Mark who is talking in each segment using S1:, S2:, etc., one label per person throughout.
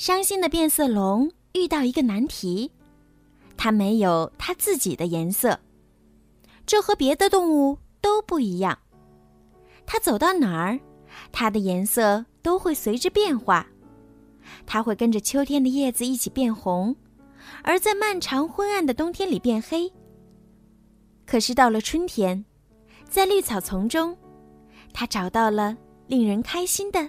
S1: 伤心的变色龙遇到一个难题，它没有它自己的颜色，这和别的动物都不一样。它走到哪儿，它的颜色都会随之变化，它会跟着秋天的叶子一起变红，而在漫长昏暗的冬天里变黑。可是到了春天，在绿草丛中，它找到了令人开心的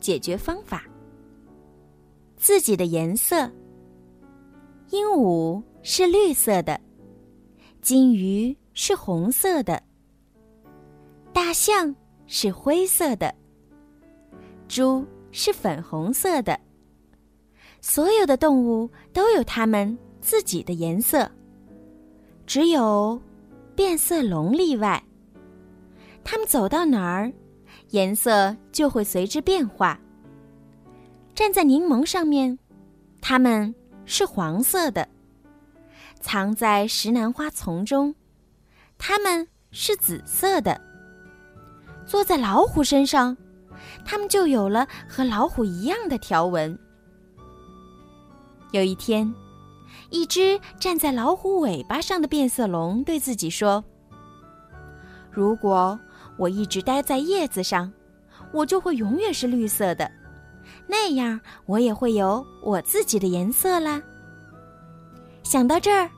S1: 解决方法。自己的颜色。鹦鹉是绿色的，金鱼是红色的，大象是灰色的，猪是粉红色的。所有的动物都有它们自己的颜色，只有变色龙例外。它们走到哪儿，颜色就会随之变化。站在柠檬上面，它们是黄色的；藏在石楠花丛中，它们是紫色的；坐在老虎身上，它们就有了和老虎一样的条纹。有一天，一只站在老虎尾巴上的变色龙对自己说：“如果我一直待在叶子上，我就会永远是绿色的。”那样，我也会有我自己的颜色啦。想到这儿，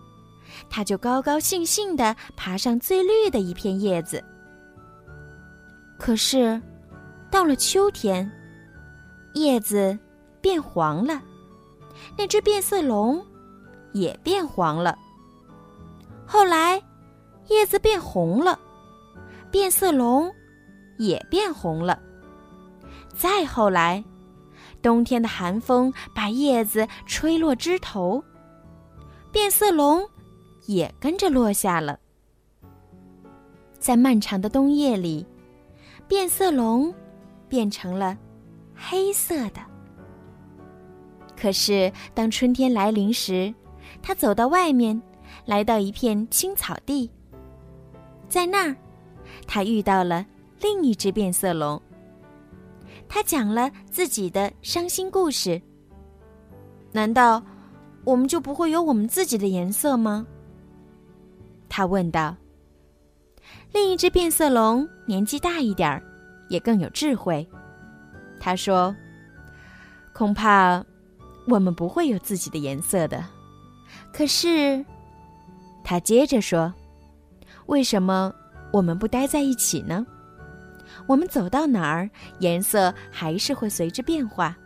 S1: 他就高高兴兴地爬上最绿的一片叶子。可是，到了秋天，叶子变黄了，那只变色龙也变黄了。后来，叶子变红了，变色龙也变红了。再后来。冬天的寒风把叶子吹落枝头，变色龙也跟着落下了。在漫长的冬夜里，变色龙变成了黑色的。可是当春天来临时，它走到外面，来到一片青草地，在那儿，它遇到了另一只变色龙。他讲了自己的伤心故事。难道我们就不会有我们自己的颜色吗？他问道。另一只变色龙年纪大一点儿，也更有智慧。他说：“恐怕我们不会有自己的颜色的。”可是，他接着说：“为什么我们不待在一起呢？”我们走到哪儿，颜色还是会随之变化，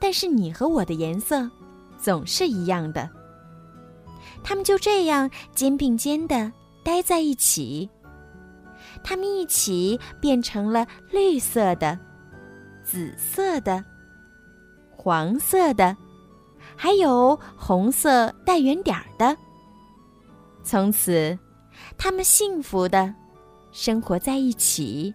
S1: 但是你和我的颜色总是一样的。他们就这样肩并肩的待在一起，他们一起变成了绿色的、紫色的、黄色的，还有红色带圆点儿的。从此，他们幸福的生活在一起。